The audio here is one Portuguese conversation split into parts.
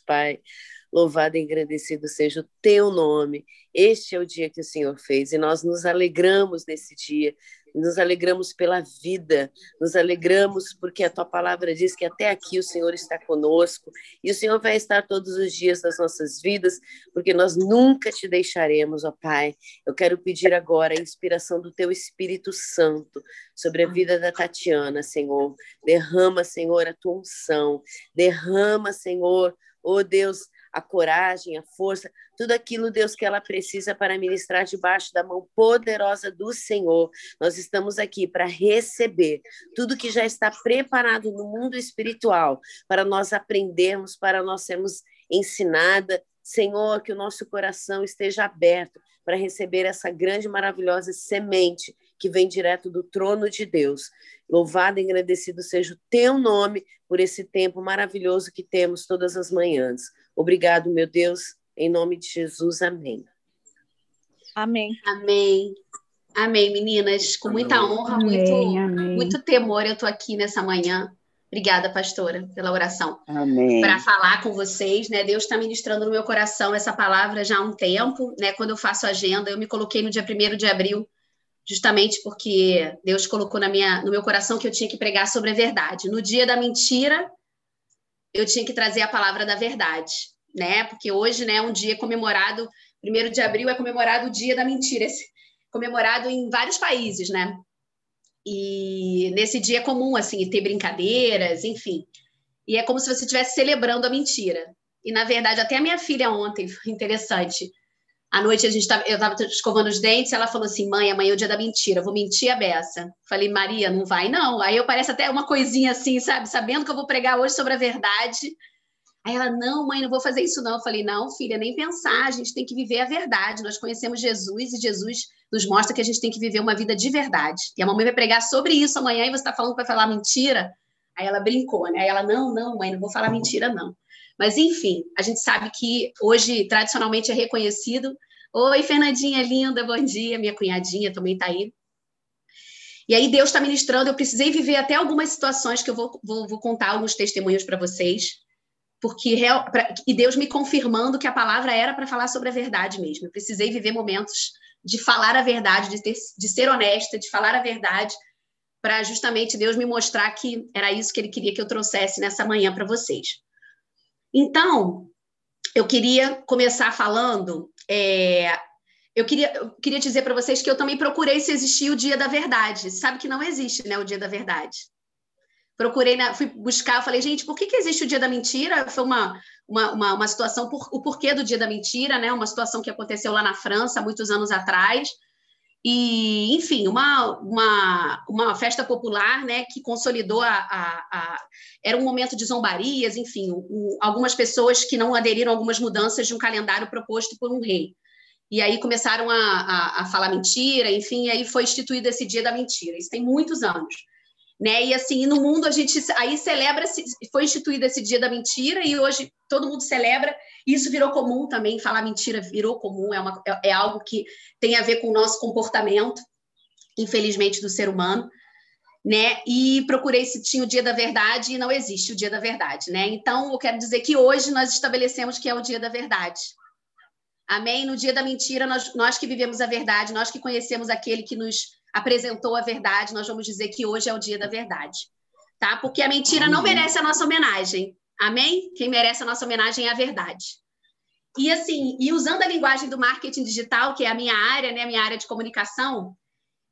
Pai. Louvado e agradecido seja o teu nome. Este é o dia que o Senhor fez e nós nos alegramos nesse dia, nos alegramos pela vida, nos alegramos porque a tua palavra diz que até aqui o Senhor está conosco e o Senhor vai estar todos os dias das nossas vidas, porque nós nunca te deixaremos, ó Pai. Eu quero pedir agora a inspiração do teu Espírito Santo sobre a vida da Tatiana, Senhor. Derrama, Senhor, a tua unção. Derrama, Senhor, oh Deus, a coragem, a força, tudo aquilo, Deus, que ela precisa para ministrar debaixo da mão poderosa do Senhor. Nós estamos aqui para receber tudo que já está preparado no mundo espiritual, para nós aprendermos, para nós sermos ensinada. Senhor, que o nosso coração esteja aberto para receber essa grande, maravilhosa semente que vem direto do trono de Deus. Louvado e agradecido seja o teu nome por esse tempo maravilhoso que temos todas as manhãs. Obrigado, meu Deus, em nome de Jesus. Amém. Amém. Amém. Amém, meninas. Com muita honra, amém, muito, amém. muito temor, eu estou aqui nessa manhã. Obrigada, pastora, pela oração. Amém. Para falar com vocês, né? Deus está ministrando no meu coração essa palavra já há um tempo, né? Quando eu faço agenda, eu me coloquei no dia 1 de abril, justamente porque Deus colocou na minha, no meu coração que eu tinha que pregar sobre a verdade. No dia da mentira, eu tinha que trazer a palavra da verdade, né? Porque hoje, né, é um dia comemorado, primeiro de abril é comemorado o dia da mentira, comemorado em vários países, né? E nesse dia é comum, assim, ter brincadeiras, enfim. E é como se você estivesse celebrando a mentira. E, na verdade, até a minha filha ontem, foi interessante, à noite a gente tava, eu estava escovando os dentes, ela falou assim: mãe, amanhã é o dia da mentira, vou mentir a beça. Falei, Maria, não vai não. Aí eu parece até uma coisinha assim, sabe? Sabendo que eu vou pregar hoje sobre a verdade. Aí ela, não, mãe, não vou fazer isso não. Eu falei, não, filha, nem pensar, a gente tem que viver a verdade. Nós conhecemos Jesus e Jesus nos mostra que a gente tem que viver uma vida de verdade. E a mamãe vai pregar sobre isso amanhã e você está falando vai falar mentira? Aí ela brincou, né? Aí ela, não, não, mãe, não vou falar mentira não. Mas, enfim, a gente sabe que hoje, tradicionalmente, é reconhecido Oi, Fernandinha linda, bom dia. Minha cunhadinha também está aí. E aí Deus está ministrando. Eu precisei viver até algumas situações que eu vou, vou, vou contar alguns testemunhos para vocês, porque real, pra, e Deus me confirmando que a palavra era para falar sobre a verdade mesmo. Eu precisei viver momentos de falar a verdade, de, ter, de ser honesta, de falar a verdade, para justamente Deus me mostrar que era isso que Ele queria que eu trouxesse nessa manhã para vocês. Então, eu queria começar falando é, eu queria, eu queria dizer para vocês que eu também procurei se existia o dia da verdade. Sabe que não existe, né, o dia da verdade. Procurei, na, fui buscar, falei, gente, por que, que existe o dia da mentira? Foi uma, uma, uma, uma situação, por, o porquê do dia da mentira, né? Uma situação que aconteceu lá na França, muitos anos atrás. E, enfim, uma, uma, uma festa popular né, que consolidou a, a, a Era um momento de zombarias, enfim, o, algumas pessoas que não aderiram a algumas mudanças de um calendário proposto por um rei. E aí começaram a, a, a falar mentira, enfim, aí foi instituído esse dia da mentira. Isso tem muitos anos né? E assim, no mundo a gente aí celebra, foi instituído esse dia da mentira e hoje todo mundo celebra. Isso virou comum também, falar mentira virou comum, é, uma, é, é algo que tem a ver com o nosso comportamento, infelizmente, do ser humano. Né? E procurei se tinha o dia da verdade e não existe o dia da verdade, né? Então, eu quero dizer que hoje nós estabelecemos que é o dia da verdade. Amém? No dia da mentira, nós, nós que vivemos a verdade, nós que conhecemos aquele que nos apresentou a verdade, nós vamos dizer que hoje é o dia da verdade. Tá? Porque a mentira não merece a nossa homenagem. Amém? Quem merece a nossa homenagem é a verdade. E assim, e usando a linguagem do marketing digital, que é a minha área, né, a minha área de comunicação,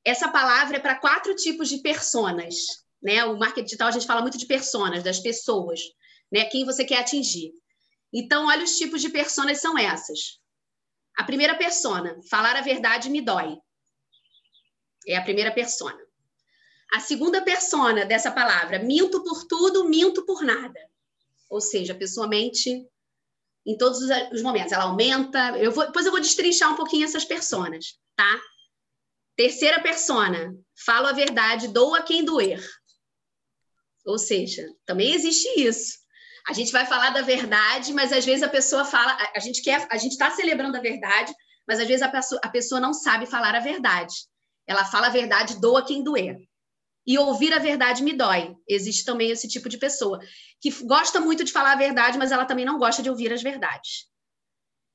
essa palavra é para quatro tipos de personas, né? O marketing digital a gente fala muito de personas, das pessoas, né? Quem você quer atingir. Então, olha os tipos de personas são essas. A primeira persona, falar a verdade me dói. É a primeira persona. A segunda persona dessa palavra, minto por tudo, minto por nada. Ou seja, a pessoa mente em todos os momentos. Ela aumenta. Eu vou, depois eu vou destrinchar um pouquinho essas personas, tá? Terceira persona, falo a verdade, dou a quem doer. Ou seja, também existe isso. A gente vai falar da verdade, mas às vezes a pessoa fala, a gente quer, a gente está celebrando a verdade, mas às vezes a pessoa, a pessoa não sabe falar a verdade. Ela fala a verdade, doa quem doer. e ouvir a verdade me dói. Existe também esse tipo de pessoa que gosta muito de falar a verdade, mas ela também não gosta de ouvir as verdades.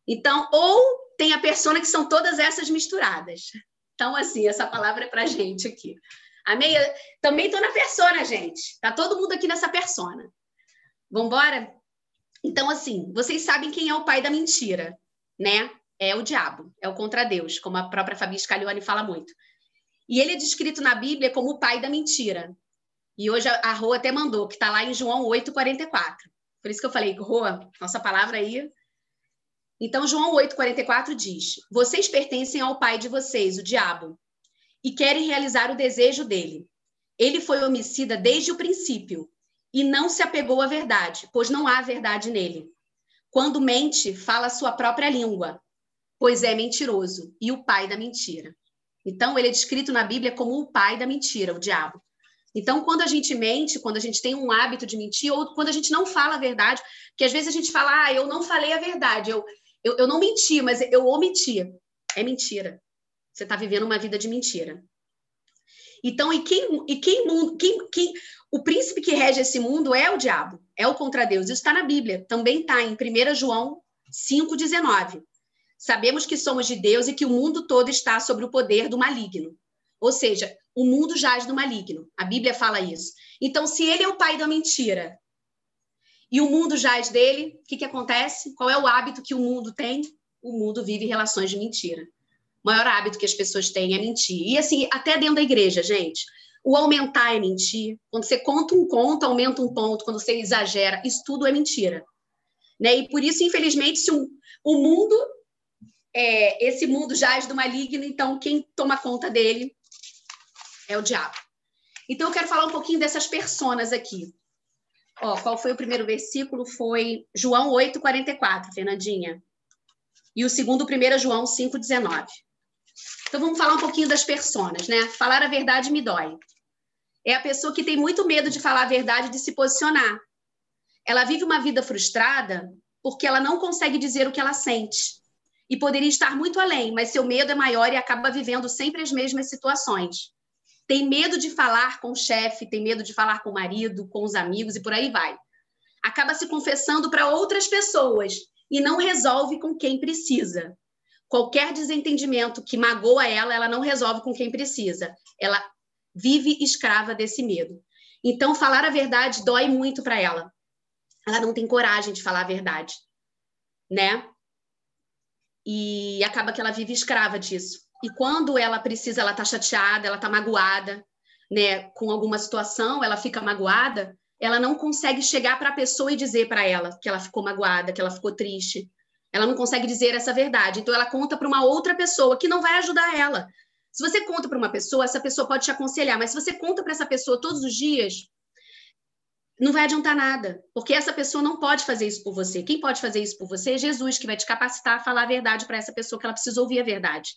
Então, ou tem a persona que são todas essas misturadas. Então, assim, essa palavra é para gente aqui. A meia, também estou na persona, gente. Tá todo mundo aqui nessa persona. Vamos embora? Então, assim, vocês sabem quem é o pai da mentira, né? É o diabo, é o contra Deus, como a própria Fabi Scaglione fala muito. E ele é descrito na Bíblia como o pai da mentira. E hoje a Rô até mandou, que está lá em João 8,44. Por isso que eu falei, Rô, nossa palavra aí. Então, João 8,44 diz: Vocês pertencem ao pai de vocês, o diabo, e querem realizar o desejo dele. Ele foi homicida desde o princípio e não se apegou à verdade, pois não há verdade nele. Quando mente, fala sua própria língua, pois é mentiroso e o pai da mentira. Então, ele é descrito na Bíblia como o pai da mentira, o diabo. Então, quando a gente mente, quando a gente tem um hábito de mentir, ou quando a gente não fala a verdade, porque às vezes a gente fala, ah, eu não falei a verdade, eu, eu, eu não menti, mas eu omiti. É mentira. Você está vivendo uma vida de mentira. Então, e quem, e quem, quem, quem, o príncipe que rege esse mundo é o diabo, é o contra Deus. Isso está na Bíblia, também está em 1 João 5,19. Sabemos que somos de Deus e que o mundo todo está sob o poder do maligno. Ou seja, o mundo jaz do maligno. A Bíblia fala isso. Então, se ele é o pai da mentira e o mundo jaz dele, o que, que acontece? Qual é o hábito que o mundo tem? O mundo vive relações de mentira. O maior hábito que as pessoas têm é mentir. E assim, até dentro da igreja, gente. O aumentar é mentir. Quando você conta um conto, aumenta um ponto. Quando você exagera, isso tudo é mentira. Né? E por isso, infelizmente, se o mundo, é, esse mundo jaz do maligno, então quem toma conta dele é o diabo. Então, eu quero falar um pouquinho dessas personas aqui. Ó, qual foi o primeiro versículo? Foi João 8, 44, Fernandinha. E o segundo, 1 João 5, 19. Então vamos falar um pouquinho das personas, né? Falar a verdade me dói. É a pessoa que tem muito medo de falar a verdade, de se posicionar. Ela vive uma vida frustrada porque ela não consegue dizer o que ela sente. E poderia estar muito além, mas seu medo é maior e acaba vivendo sempre as mesmas situações. Tem medo de falar com o chefe, tem medo de falar com o marido, com os amigos e por aí vai. Acaba se confessando para outras pessoas e não resolve com quem precisa. Qualquer desentendimento que magoa ela, ela não resolve com quem precisa. Ela vive escrava desse medo. Então, falar a verdade dói muito para ela. Ela não tem coragem de falar a verdade, né? E acaba que ela vive escrava disso. E quando ela precisa, ela tá chateada, ela tá magoada, né, com alguma situação, ela fica magoada, ela não consegue chegar para a pessoa e dizer para ela que ela ficou magoada, que ela ficou triste, ela não consegue dizer essa verdade. Então, ela conta para uma outra pessoa que não vai ajudar ela. Se você conta para uma pessoa, essa pessoa pode te aconselhar, mas se você conta para essa pessoa todos os dias, não vai adiantar nada, porque essa pessoa não pode fazer isso por você. Quem pode fazer isso por você é Jesus, que vai te capacitar a falar a verdade para essa pessoa, que ela precisa ouvir a verdade.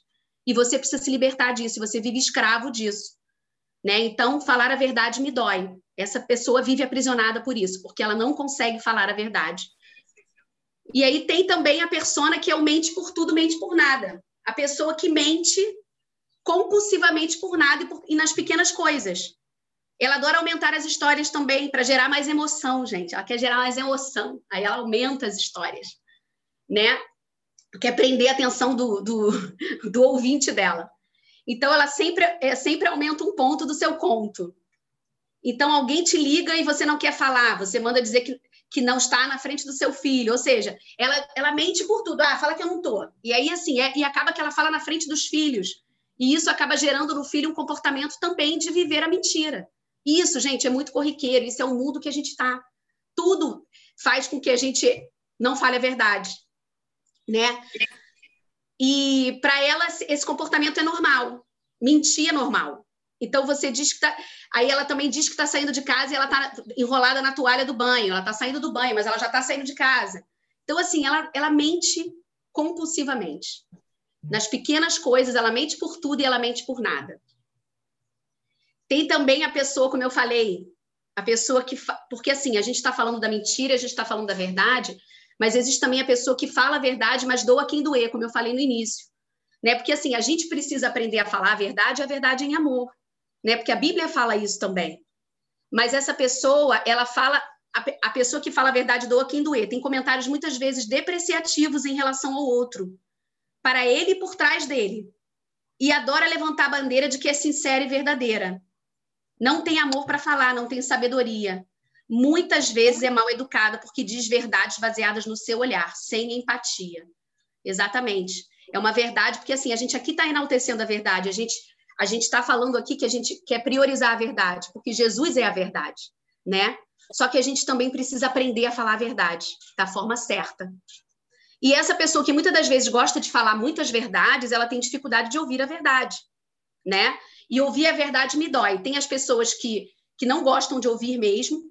E você precisa se libertar disso, você vive escravo disso. Né? Então, falar a verdade me dói. Essa pessoa vive aprisionada por isso, porque ela não consegue falar a verdade. E aí tem também a persona que é o mente por tudo, mente por nada. A pessoa que mente compulsivamente por nada e, por, e nas pequenas coisas. Ela adora aumentar as histórias também para gerar mais emoção, gente. Ela quer gerar mais emoção. Aí ela aumenta as histórias, né? Quer prender a atenção do, do, do ouvinte dela. Então ela sempre, é, sempre aumenta um ponto do seu conto. Então alguém te liga e você não quer falar, você manda dizer que que não está na frente do seu filho, ou seja, ela, ela mente por tudo, ah, fala que eu não tô. E aí, assim, é, e acaba que ela fala na frente dos filhos. E isso acaba gerando no filho um comportamento também de viver a mentira. Isso, gente, é muito corriqueiro, isso é o mundo que a gente está. Tudo faz com que a gente não fale a verdade, né? E para ela, esse comportamento é normal. Mentir é normal. Então você diz que tá. Aí ela também diz que está saindo de casa e ela está enrolada na toalha do banho. Ela está saindo do banho, mas ela já está saindo de casa. Então, assim, ela, ela mente compulsivamente. Nas pequenas coisas, ela mente por tudo e ela mente por nada. Tem também a pessoa, como eu falei, a pessoa que. Fa... Porque, assim, a gente está falando da mentira, a gente está falando da verdade, mas existe também a pessoa que fala a verdade, mas doa quem doer, como eu falei no início. Né? Porque, assim, a gente precisa aprender a falar a verdade, a verdade em amor. né? Porque a Bíblia fala isso também. Mas essa pessoa, ela fala a pessoa que fala a verdade doa quem doer. Tem comentários muitas vezes depreciativos em relação ao outro, para ele e por trás dele. E adora levantar a bandeira de que é sincera e verdadeira. Não tem amor para falar, não tem sabedoria. Muitas vezes é mal educada porque diz verdades baseadas no seu olhar, sem empatia. Exatamente. É uma verdade, porque assim, a gente aqui está enaltecendo a verdade, a gente a gente está falando aqui que a gente quer priorizar a verdade, porque Jesus é a verdade, né? Só que a gente também precisa aprender a falar a verdade da forma certa. E essa pessoa que muitas das vezes gosta de falar muitas verdades, ela tem dificuldade de ouvir a verdade, né? E ouvir a verdade me dói. Tem as pessoas que, que não gostam de ouvir mesmo,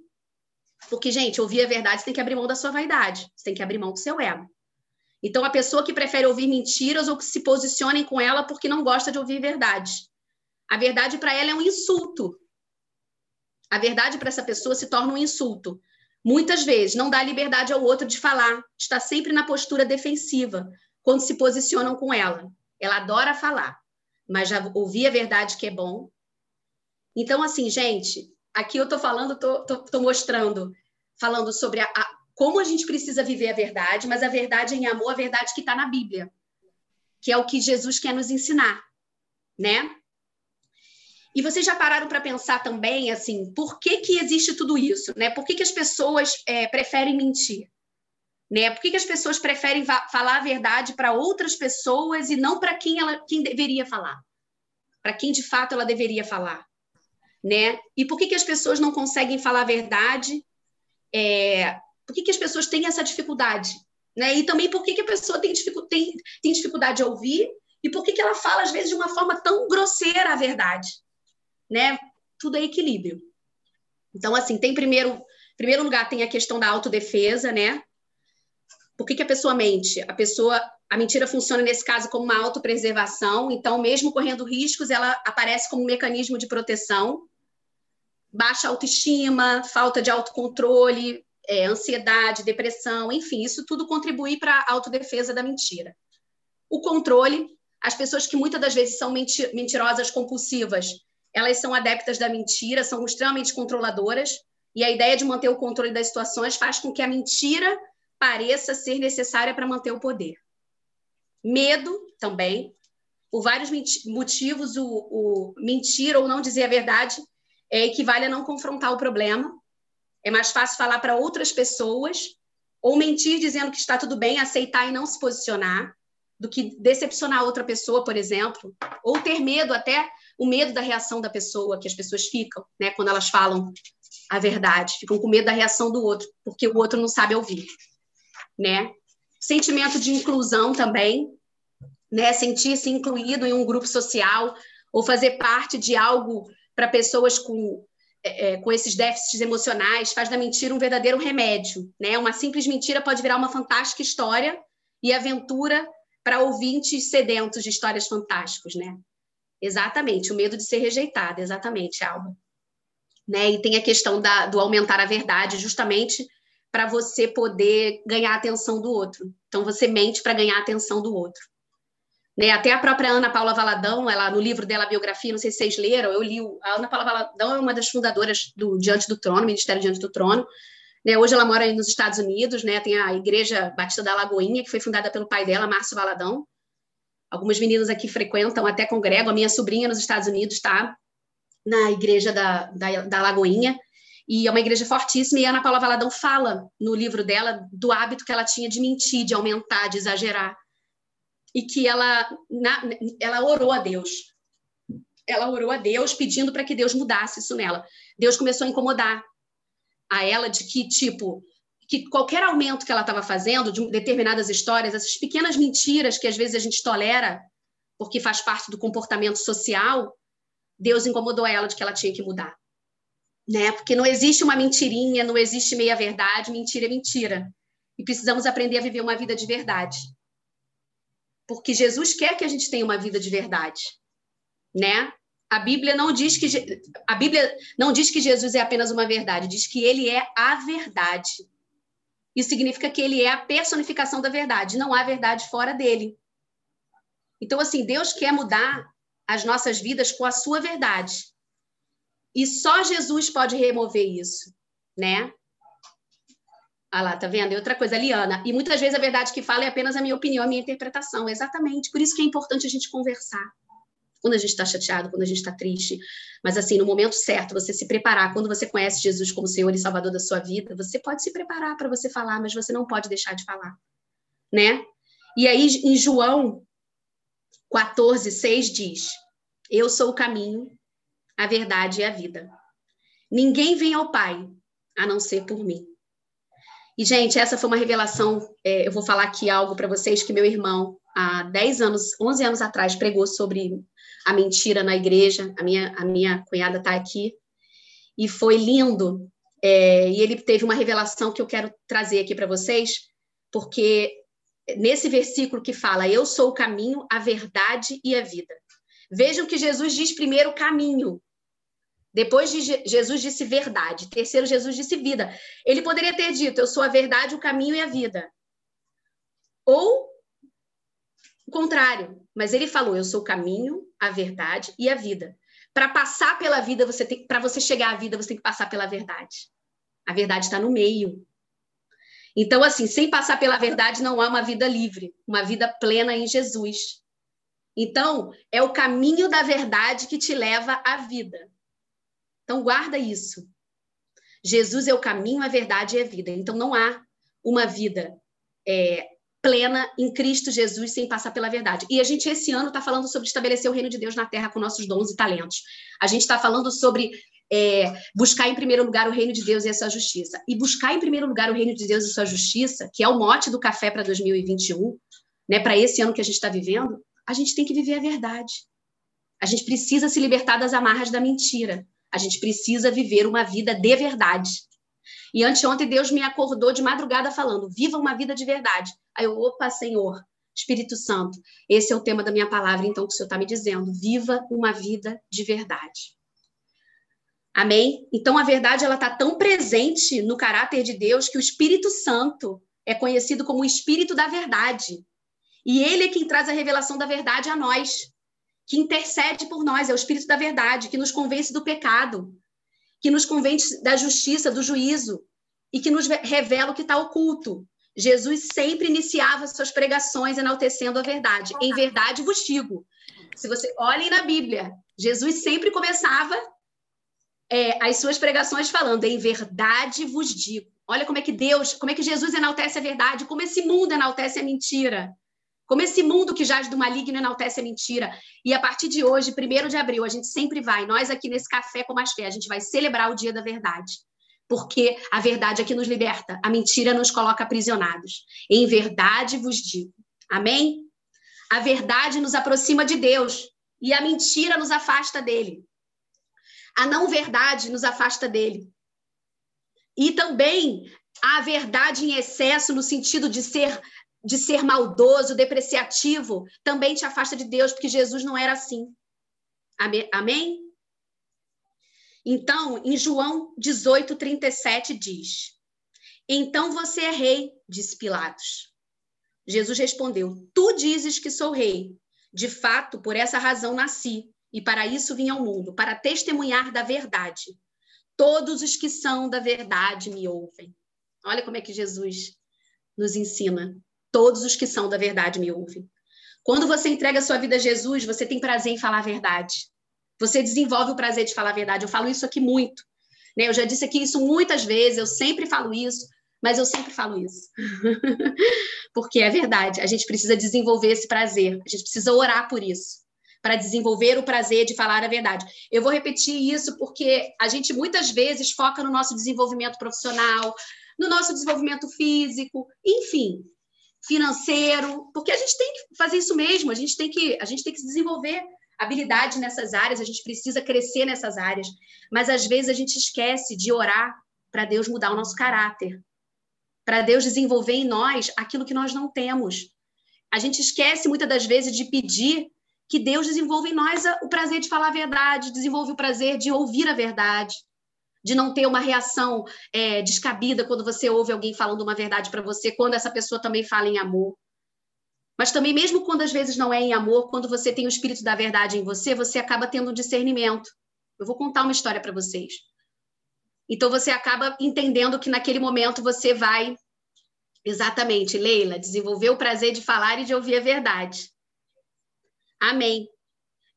porque, gente, ouvir a verdade você tem que abrir mão da sua vaidade, você tem que abrir mão do seu ego. Então, a pessoa que prefere ouvir mentiras ou que se posicionem com ela porque não gosta de ouvir verdade. A verdade para ela é um insulto. A verdade para essa pessoa se torna um insulto. Muitas vezes não dá liberdade ao outro de falar, está sempre na postura defensiva quando se posicionam com ela. Ela adora falar, mas já ouvi a verdade que é bom. Então, assim, gente, aqui eu estou falando, estou mostrando, falando sobre a, a, como a gente precisa viver a verdade, mas a verdade em amor, a verdade que está na Bíblia, que é o que Jesus quer nos ensinar, né? E vocês já pararam para pensar também, assim, por que, que existe tudo isso? Né? Por que, que as pessoas é, preferem mentir? Né? Por que, que as pessoas preferem falar a verdade para outras pessoas e não para quem ela quem deveria falar? Para quem de fato ela deveria falar? Né? E por que, que as pessoas não conseguem falar a verdade? É... Por que, que as pessoas têm essa dificuldade? Né? E também por que, que a pessoa tem, dificu tem, tem dificuldade de ouvir e por que, que ela fala, às vezes, de uma forma tão grosseira a verdade? né? Tudo é equilíbrio. Então, assim, tem primeiro, primeiro lugar, tem a questão da autodefesa, né? Por que, que a pessoa mente? A pessoa, a mentira funciona nesse caso como uma autopreservação, então, mesmo correndo riscos, ela aparece como um mecanismo de proteção. Baixa autoestima, falta de autocontrole, é, ansiedade, depressão, enfim, isso tudo contribui para a autodefesa da mentira. O controle, as pessoas que muitas das vezes são mentirosas compulsivas, elas são adeptas da mentira, são extremamente controladoras, e a ideia de manter o controle das situações faz com que a mentira pareça ser necessária para manter o poder. Medo também, por vários motivos, o, o mentir ou não dizer a verdade é, equivale a não confrontar o problema. É mais fácil falar para outras pessoas, ou mentir dizendo que está tudo bem, aceitar e não se posicionar, do que decepcionar outra pessoa, por exemplo, ou ter medo até o medo da reação da pessoa, que as pessoas ficam, né, quando elas falam a verdade, ficam com medo da reação do outro, porque o outro não sabe ouvir, né? Sentimento de inclusão também, né, sentir-se incluído em um grupo social ou fazer parte de algo para pessoas com é, é, com esses déficits emocionais faz da mentira um verdadeiro remédio, né? Uma simples mentira pode virar uma fantástica história e aventura para ouvintes sedentos de histórias fantásticas, né? Exatamente, o medo de ser rejeitada, exatamente, Alba. Né? E tem a questão da, do aumentar a verdade, justamente para você poder ganhar a atenção do outro. Então, você mente para ganhar a atenção do outro. Né? Até a própria Ana Paula Valadão, ela no livro dela, biografia, não sei se vocês leram, eu li. A Ana Paula Valadão é uma das fundadoras do Diante do Trono, Ministério Diante do Trono. Né? Hoje ela mora nos Estados Unidos, né? tem a Igreja Batista da Lagoinha, que foi fundada pelo pai dela, Márcio Valadão. Algumas meninas aqui frequentam, até congregam. A minha sobrinha nos Estados Unidos está na igreja da, da, da Lagoinha, e é uma igreja fortíssima. E Ana Paula Valadão fala no livro dela do hábito que ela tinha de mentir, de aumentar, de exagerar. E que ela, na, ela orou a Deus. Ela orou a Deus pedindo para que Deus mudasse isso nela. Deus começou a incomodar a ela de que, tipo, que qualquer aumento que ela estava fazendo de determinadas histórias, essas pequenas mentiras que às vezes a gente tolera, porque faz parte do comportamento social, Deus incomodou ela de que ela tinha que mudar. Né? Porque não existe uma mentirinha, não existe meia verdade, mentira é mentira. E precisamos aprender a viver uma vida de verdade. Porque Jesus quer que a gente tenha uma vida de verdade, né? A Bíblia não diz que a Bíblia não diz que Jesus é apenas uma verdade, diz que ele é a verdade. Isso significa que ele é a personificação da verdade, não há verdade fora dele. Então, assim, Deus quer mudar as nossas vidas com a sua verdade. E só Jesus pode remover isso, né? Ah lá, tá vendo? E outra coisa, Liana. E muitas vezes a verdade que fala é apenas a minha opinião, a minha interpretação. Exatamente. Por isso que é importante a gente conversar. Quando a gente está chateado, quando a gente está triste. Mas, assim, no momento certo, você se preparar. Quando você conhece Jesus como Senhor e Salvador da sua vida, você pode se preparar para você falar, mas você não pode deixar de falar. Né? E aí, em João 14, 6 diz: Eu sou o caminho, a verdade e a vida. Ninguém vem ao Pai a não ser por mim. E, gente, essa foi uma revelação. É, eu vou falar aqui algo para vocês que meu irmão, há 10 anos, 11 anos atrás, pregou sobre a mentira na igreja. A minha, a minha cunhada está aqui. E foi lindo. É, e ele teve uma revelação que eu quero trazer aqui para vocês, porque nesse versículo que fala: Eu sou o caminho, a verdade e a vida. Vejam que Jesus diz primeiro caminho. Depois de Jesus disse verdade. Terceiro, Jesus disse vida. Ele poderia ter dito: Eu sou a verdade, o caminho e a vida. Ou o contrário. Mas ele falou: Eu sou o caminho, a verdade e a vida. Para passar pela vida, você tem, para você chegar à vida, você tem que passar pela verdade. A verdade está no meio. Então, assim, sem passar pela verdade, não há uma vida livre, uma vida plena em Jesus. Então, é o caminho da verdade que te leva à vida. Então, guarda isso. Jesus é o caminho, a verdade e a vida. Então, não há uma vida é, plena em Cristo Jesus sem passar pela verdade. E a gente, esse ano, está falando sobre estabelecer o reino de Deus na terra com nossos dons e talentos. A gente está falando sobre é, buscar em primeiro lugar o reino de Deus e a sua justiça. E buscar em primeiro lugar o reino de Deus e a sua justiça, que é o mote do café para 2021, né, para esse ano que a gente está vivendo, a gente tem que viver a verdade. A gente precisa se libertar das amarras da mentira. A gente precisa viver uma vida de verdade. E anteontem Deus me acordou de madrugada falando: viva uma vida de verdade. Aí eu, opa, Senhor, Espírito Santo, esse é o tema da minha palavra, então, que o Senhor está me dizendo: viva uma vida de verdade. Amém? Então a verdade ela está tão presente no caráter de Deus que o Espírito Santo é conhecido como o Espírito da verdade. E ele é quem traz a revelação da verdade a nós, que intercede por nós, é o Espírito da verdade, que nos convence do pecado, que nos convence da justiça, do juízo, e que nos revela o que está oculto. Jesus sempre iniciava suas pregações enaltecendo a verdade. Em verdade vos digo. Se você olhem na Bíblia, Jesus sempre começava é, as suas pregações falando, em verdade vos digo. Olha como é que Deus, como é que Jesus enaltece a verdade, como esse mundo enaltece a mentira. Como esse mundo que jaz do maligno enaltece a mentira. E a partir de hoje, primeiro de abril, a gente sempre vai, nós aqui nesse Café com Mais Fé, a gente vai celebrar o dia da verdade. Porque a verdade é que nos liberta, a mentira nos coloca aprisionados. Em verdade vos digo. Amém? A verdade nos aproxima de Deus e a mentira nos afasta dele. A não verdade nos afasta dele. E também a verdade em excesso, no sentido de ser de ser maldoso, depreciativo, também te afasta de Deus, porque Jesus não era assim. Amém? Então, em João 18, 37 diz: Então você é rei, disse Pilatos. Jesus respondeu: Tu dizes que sou rei. De fato, por essa razão nasci e para isso vim ao mundo, para testemunhar da verdade. Todos os que são da verdade me ouvem. Olha como é que Jesus nos ensina. Todos os que são da verdade me ouvem. Quando você entrega a sua vida a Jesus, você tem prazer em falar a verdade. Você desenvolve o prazer de falar a verdade. Eu falo isso aqui muito. Né? Eu já disse aqui isso muitas vezes, eu sempre falo isso, mas eu sempre falo isso. Porque é verdade. A gente precisa desenvolver esse prazer. A gente precisa orar por isso para desenvolver o prazer de falar a verdade. Eu vou repetir isso porque a gente muitas vezes foca no nosso desenvolvimento profissional, no nosso desenvolvimento físico, enfim, financeiro, porque a gente tem que fazer isso mesmo, a gente tem que, a gente tem que se desenvolver habilidade nessas áreas, a gente precisa crescer nessas áreas, mas às vezes a gente esquece de orar para Deus mudar o nosso caráter, para Deus desenvolver em nós aquilo que nós não temos. A gente esquece muitas das vezes de pedir que Deus desenvolva em nós o prazer de falar a verdade, desenvolve o prazer de ouvir a verdade, de não ter uma reação é, descabida quando você ouve alguém falando uma verdade para você, quando essa pessoa também fala em amor. Mas também, mesmo quando às vezes não é em amor, quando você tem o espírito da verdade em você, você acaba tendo um discernimento. Eu vou contar uma história para vocês. Então você acaba entendendo que naquele momento você vai exatamente, Leila, desenvolver o prazer de falar e de ouvir a verdade. Amém.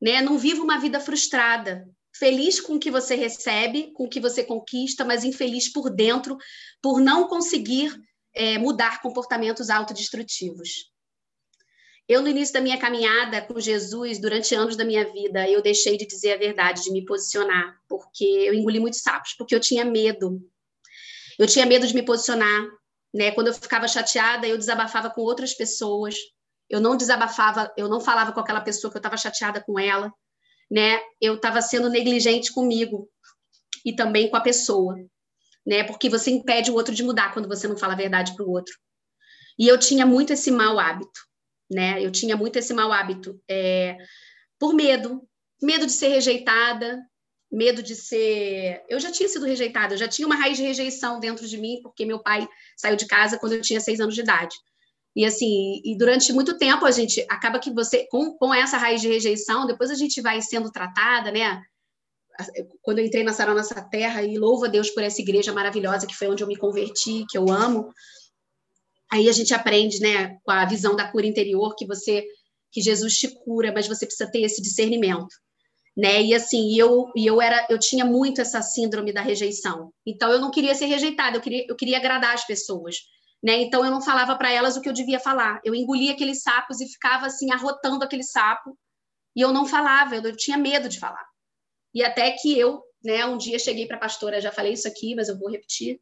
Né? Não viva uma vida frustrada, feliz com o que você recebe, com o que você conquista, mas infeliz por dentro por não conseguir é, mudar comportamentos autodestrutivos. Eu, no início da minha caminhada com Jesus, durante anos da minha vida, eu deixei de dizer a verdade, de me posicionar, porque eu engoli muitos sapos, porque eu tinha medo. Eu tinha medo de me posicionar, né? Quando eu ficava chateada, eu desabafava com outras pessoas. Eu não desabafava, eu não falava com aquela pessoa que eu estava chateada com ela, né? Eu estava sendo negligente comigo e também com a pessoa, né? Porque você impede o outro de mudar quando você não fala a verdade para o outro. E eu tinha muito esse mau hábito né? Eu tinha muito esse mau hábito, é, por medo, medo de ser rejeitada, medo de ser. Eu já tinha sido rejeitada, eu já tinha uma raiz de rejeição dentro de mim, porque meu pai saiu de casa quando eu tinha seis anos de idade. E assim, e durante muito tempo a gente acaba que você, com, com essa raiz de rejeição, depois a gente vai sendo tratada, né? Quando eu entrei na Sarau Nossa Terra, e louvo a Deus por essa igreja maravilhosa que foi onde eu me converti, que eu amo, Aí a gente aprende, né, com a visão da cura interior, que você, que Jesus te cura, mas você precisa ter esse discernimento, né? E assim, eu, e eu era, eu tinha muito essa síndrome da rejeição. Então eu não queria ser rejeitada, eu queria, eu queria agradar as pessoas, né? Então eu não falava para elas o que eu devia falar. Eu engolia aqueles sapos e ficava assim arrotando aquele sapo, e eu não falava, eu, tinha medo de falar. E até que eu, né, um dia cheguei para a pastora, já falei isso aqui, mas eu vou repetir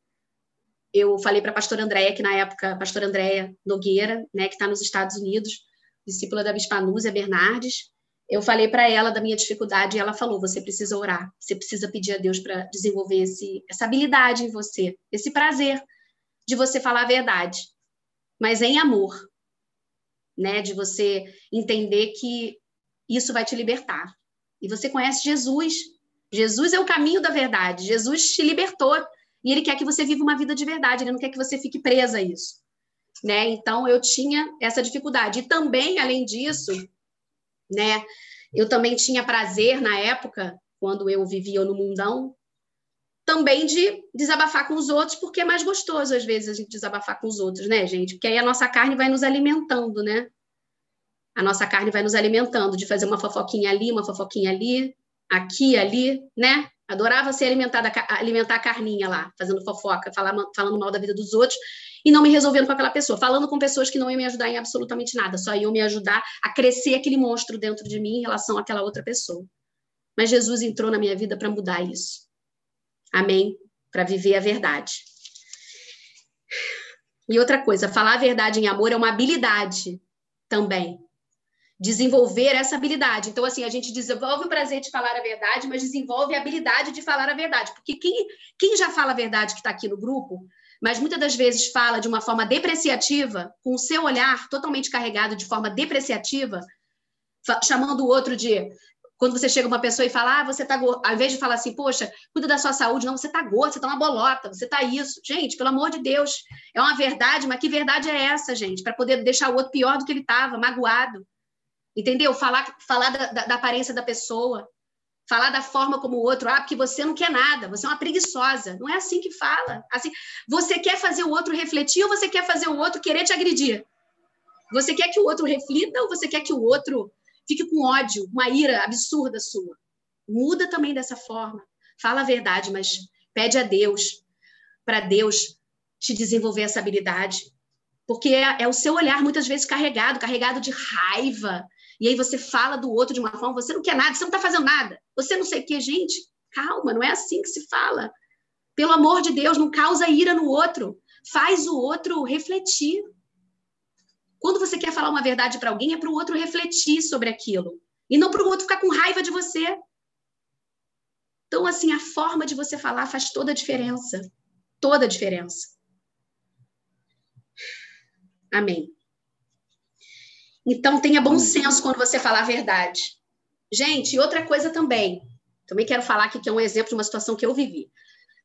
eu falei para a pastora Andréia, que na época, a pastora Andréia Nogueira, né, que está nos Estados Unidos, discípula da Bispa Núzia Bernardes, eu falei para ela da minha dificuldade e ela falou: você precisa orar, você precisa pedir a Deus para desenvolver esse, essa habilidade em você, esse prazer de você falar a verdade, mas em amor, né? De você entender que isso vai te libertar. E você conhece Jesus. Jesus é o caminho da verdade. Jesus te libertou e ele quer que você viva uma vida de verdade, ele não quer que você fique presa a isso. Né? Então eu tinha essa dificuldade. E também, além disso, né, eu também tinha prazer na época, quando eu vivia no mundão, também de desabafar com os outros, porque é mais gostoso às vezes a gente desabafar com os outros, né, gente? Porque aí a nossa carne vai nos alimentando, né? A nossa carne vai nos alimentando de fazer uma fofoquinha ali, uma fofoquinha ali, aqui, ali, né? Adorava ser alimentada, alimentar a carninha lá, fazendo fofoca, falar, falando mal da vida dos outros e não me resolvendo com aquela pessoa, falando com pessoas que não iam me ajudar em absolutamente nada, só iam me ajudar a crescer aquele monstro dentro de mim em relação àquela outra pessoa. Mas Jesus entrou na minha vida para mudar isso. Amém? Para viver a verdade. E outra coisa, falar a verdade em amor é uma habilidade também desenvolver essa habilidade. Então, assim, a gente desenvolve o prazer de falar a verdade, mas desenvolve a habilidade de falar a verdade. Porque quem, quem já fala a verdade que está aqui no grupo, mas muitas das vezes fala de uma forma depreciativa, com o seu olhar totalmente carregado de forma depreciativa, chamando o outro de. Quando você chega uma pessoa e fala, ah, você tá gordo, ao invés de falar assim, poxa, cuida da sua saúde, não, você tá gordo, você tá uma bolota, você tá isso. Gente, pelo amor de Deus, é uma verdade, mas que verdade é essa, gente? Para poder deixar o outro pior do que ele estava, magoado. Entendeu? Falar, falar da, da, da, aparência da pessoa, falar da forma como o outro, ah, porque você não quer nada, você é uma preguiçosa. Não é assim que fala. Assim, você quer fazer o outro refletir ou você quer fazer o outro querer te agredir? Você quer que o outro reflita ou você quer que o outro fique com ódio, uma ira absurda sua? Muda também dessa forma. Fala a verdade, mas pede a Deus, para Deus te desenvolver essa habilidade. Porque é, é, o seu olhar muitas vezes carregado, carregado de raiva, e aí você fala do outro de uma forma, você não quer nada, você não está fazendo nada, você não sei o quê. Gente, calma, não é assim que se fala. Pelo amor de Deus, não causa ira no outro, faz o outro refletir. Quando você quer falar uma verdade para alguém, é para o outro refletir sobre aquilo, e não para o outro ficar com raiva de você. Então, assim, a forma de você falar faz toda a diferença. Toda a diferença. Amém. Então, tenha bom senso quando você falar a verdade. Gente, outra coisa também. Também quero falar aqui que é um exemplo de uma situação que eu vivi.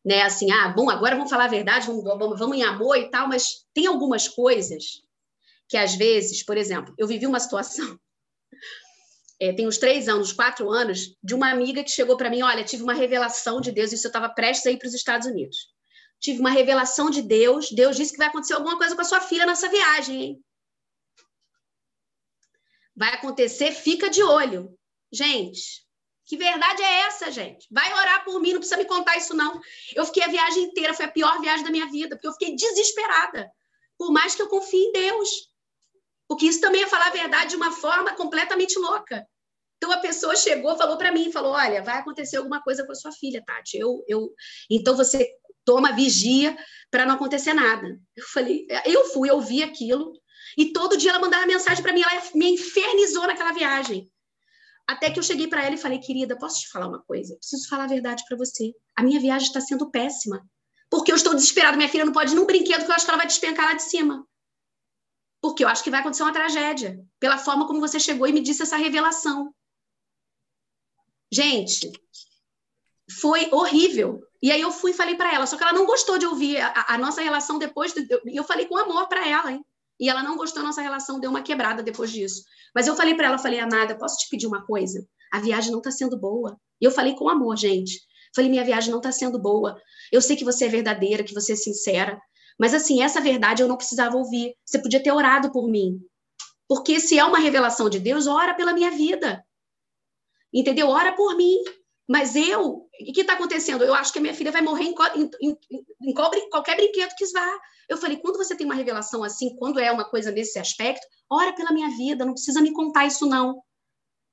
Né? Assim, ah, bom, agora vamos falar a verdade, vamos, vamos, vamos em amor e tal, mas tem algumas coisas que, às vezes, por exemplo, eu vivi uma situação é, tem uns três anos, quatro anos, de uma amiga que chegou para mim: olha, tive uma revelação de Deus, isso eu estava prestes a ir para os Estados Unidos. Tive uma revelação de Deus, Deus disse que vai acontecer alguma coisa com a sua filha nessa viagem, hein? Vai acontecer, fica de olho. Gente, que verdade é essa, gente? Vai orar por mim, não precisa me contar isso, não. Eu fiquei a viagem inteira, foi a pior viagem da minha vida, porque eu fiquei desesperada. Por mais que eu confie em Deus. Porque isso também é falar a verdade de uma forma completamente louca. Então a pessoa chegou, falou para mim, falou: "Olha, vai acontecer alguma coisa com a sua filha, Tati. Eu, eu, então você toma vigia para não acontecer nada". Eu falei, eu fui, eu vi aquilo e todo dia ela mandava mensagem para mim, ela me infernizou naquela viagem. Até que eu cheguei para ela e falei: "Querida, posso te falar uma coisa? Eu preciso falar a verdade para você. A minha viagem está sendo péssima. Porque eu estou desesperada, minha filha não pode ir num brinquedo que eu acho que ela vai despencar lá de cima porque eu acho que vai acontecer uma tragédia, pela forma como você chegou e me disse essa revelação. Gente, foi horrível. E aí eu fui e falei para ela, só que ela não gostou de ouvir a, a nossa relação depois. E eu, eu falei com amor para ela, hein? E ela não gostou da nossa relação, deu uma quebrada depois disso. Mas eu falei para ela, falei, amada, posso te pedir uma coisa? A viagem não está sendo boa. E eu falei com amor, gente. Falei, minha viagem não está sendo boa. Eu sei que você é verdadeira, que você é sincera. Mas assim, essa verdade eu não precisava ouvir. Você podia ter orado por mim. Porque se é uma revelação de Deus, ora pela minha vida. Entendeu? Ora por mim. Mas eu, o que está acontecendo? Eu acho que a minha filha vai morrer em, em, em, em qualquer brinquedo que vá. Eu falei, quando você tem uma revelação assim, quando é uma coisa nesse aspecto, ora pela minha vida, não precisa me contar isso não.